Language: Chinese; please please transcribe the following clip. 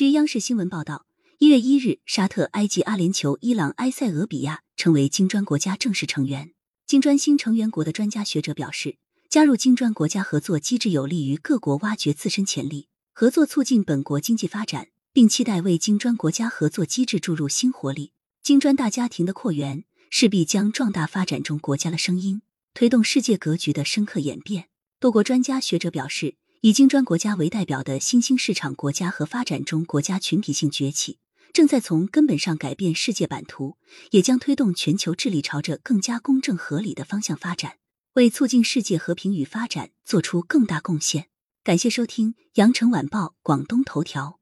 据央视新闻报道，一月一日，沙特、埃及、阿联酋、伊朗、埃塞俄比亚成为金砖国家正式成员。金砖新成员国的专家学者表示，加入金砖国家合作机制有利于各国挖掘自身潜力，合作促进本国经济发展，并期待为金砖国家合作机制注入新活力。金砖大家庭的扩员势必将壮大发展中国家的声音，推动世界格局的深刻演变。多国专家学者表示。以金砖国家为代表的新兴市场国家和发展中国家群体性崛起，正在从根本上改变世界版图，也将推动全球治理朝着更加公正合理的方向发展，为促进世界和平与发展做出更大贡献。感谢收听羊城晚报广东头条。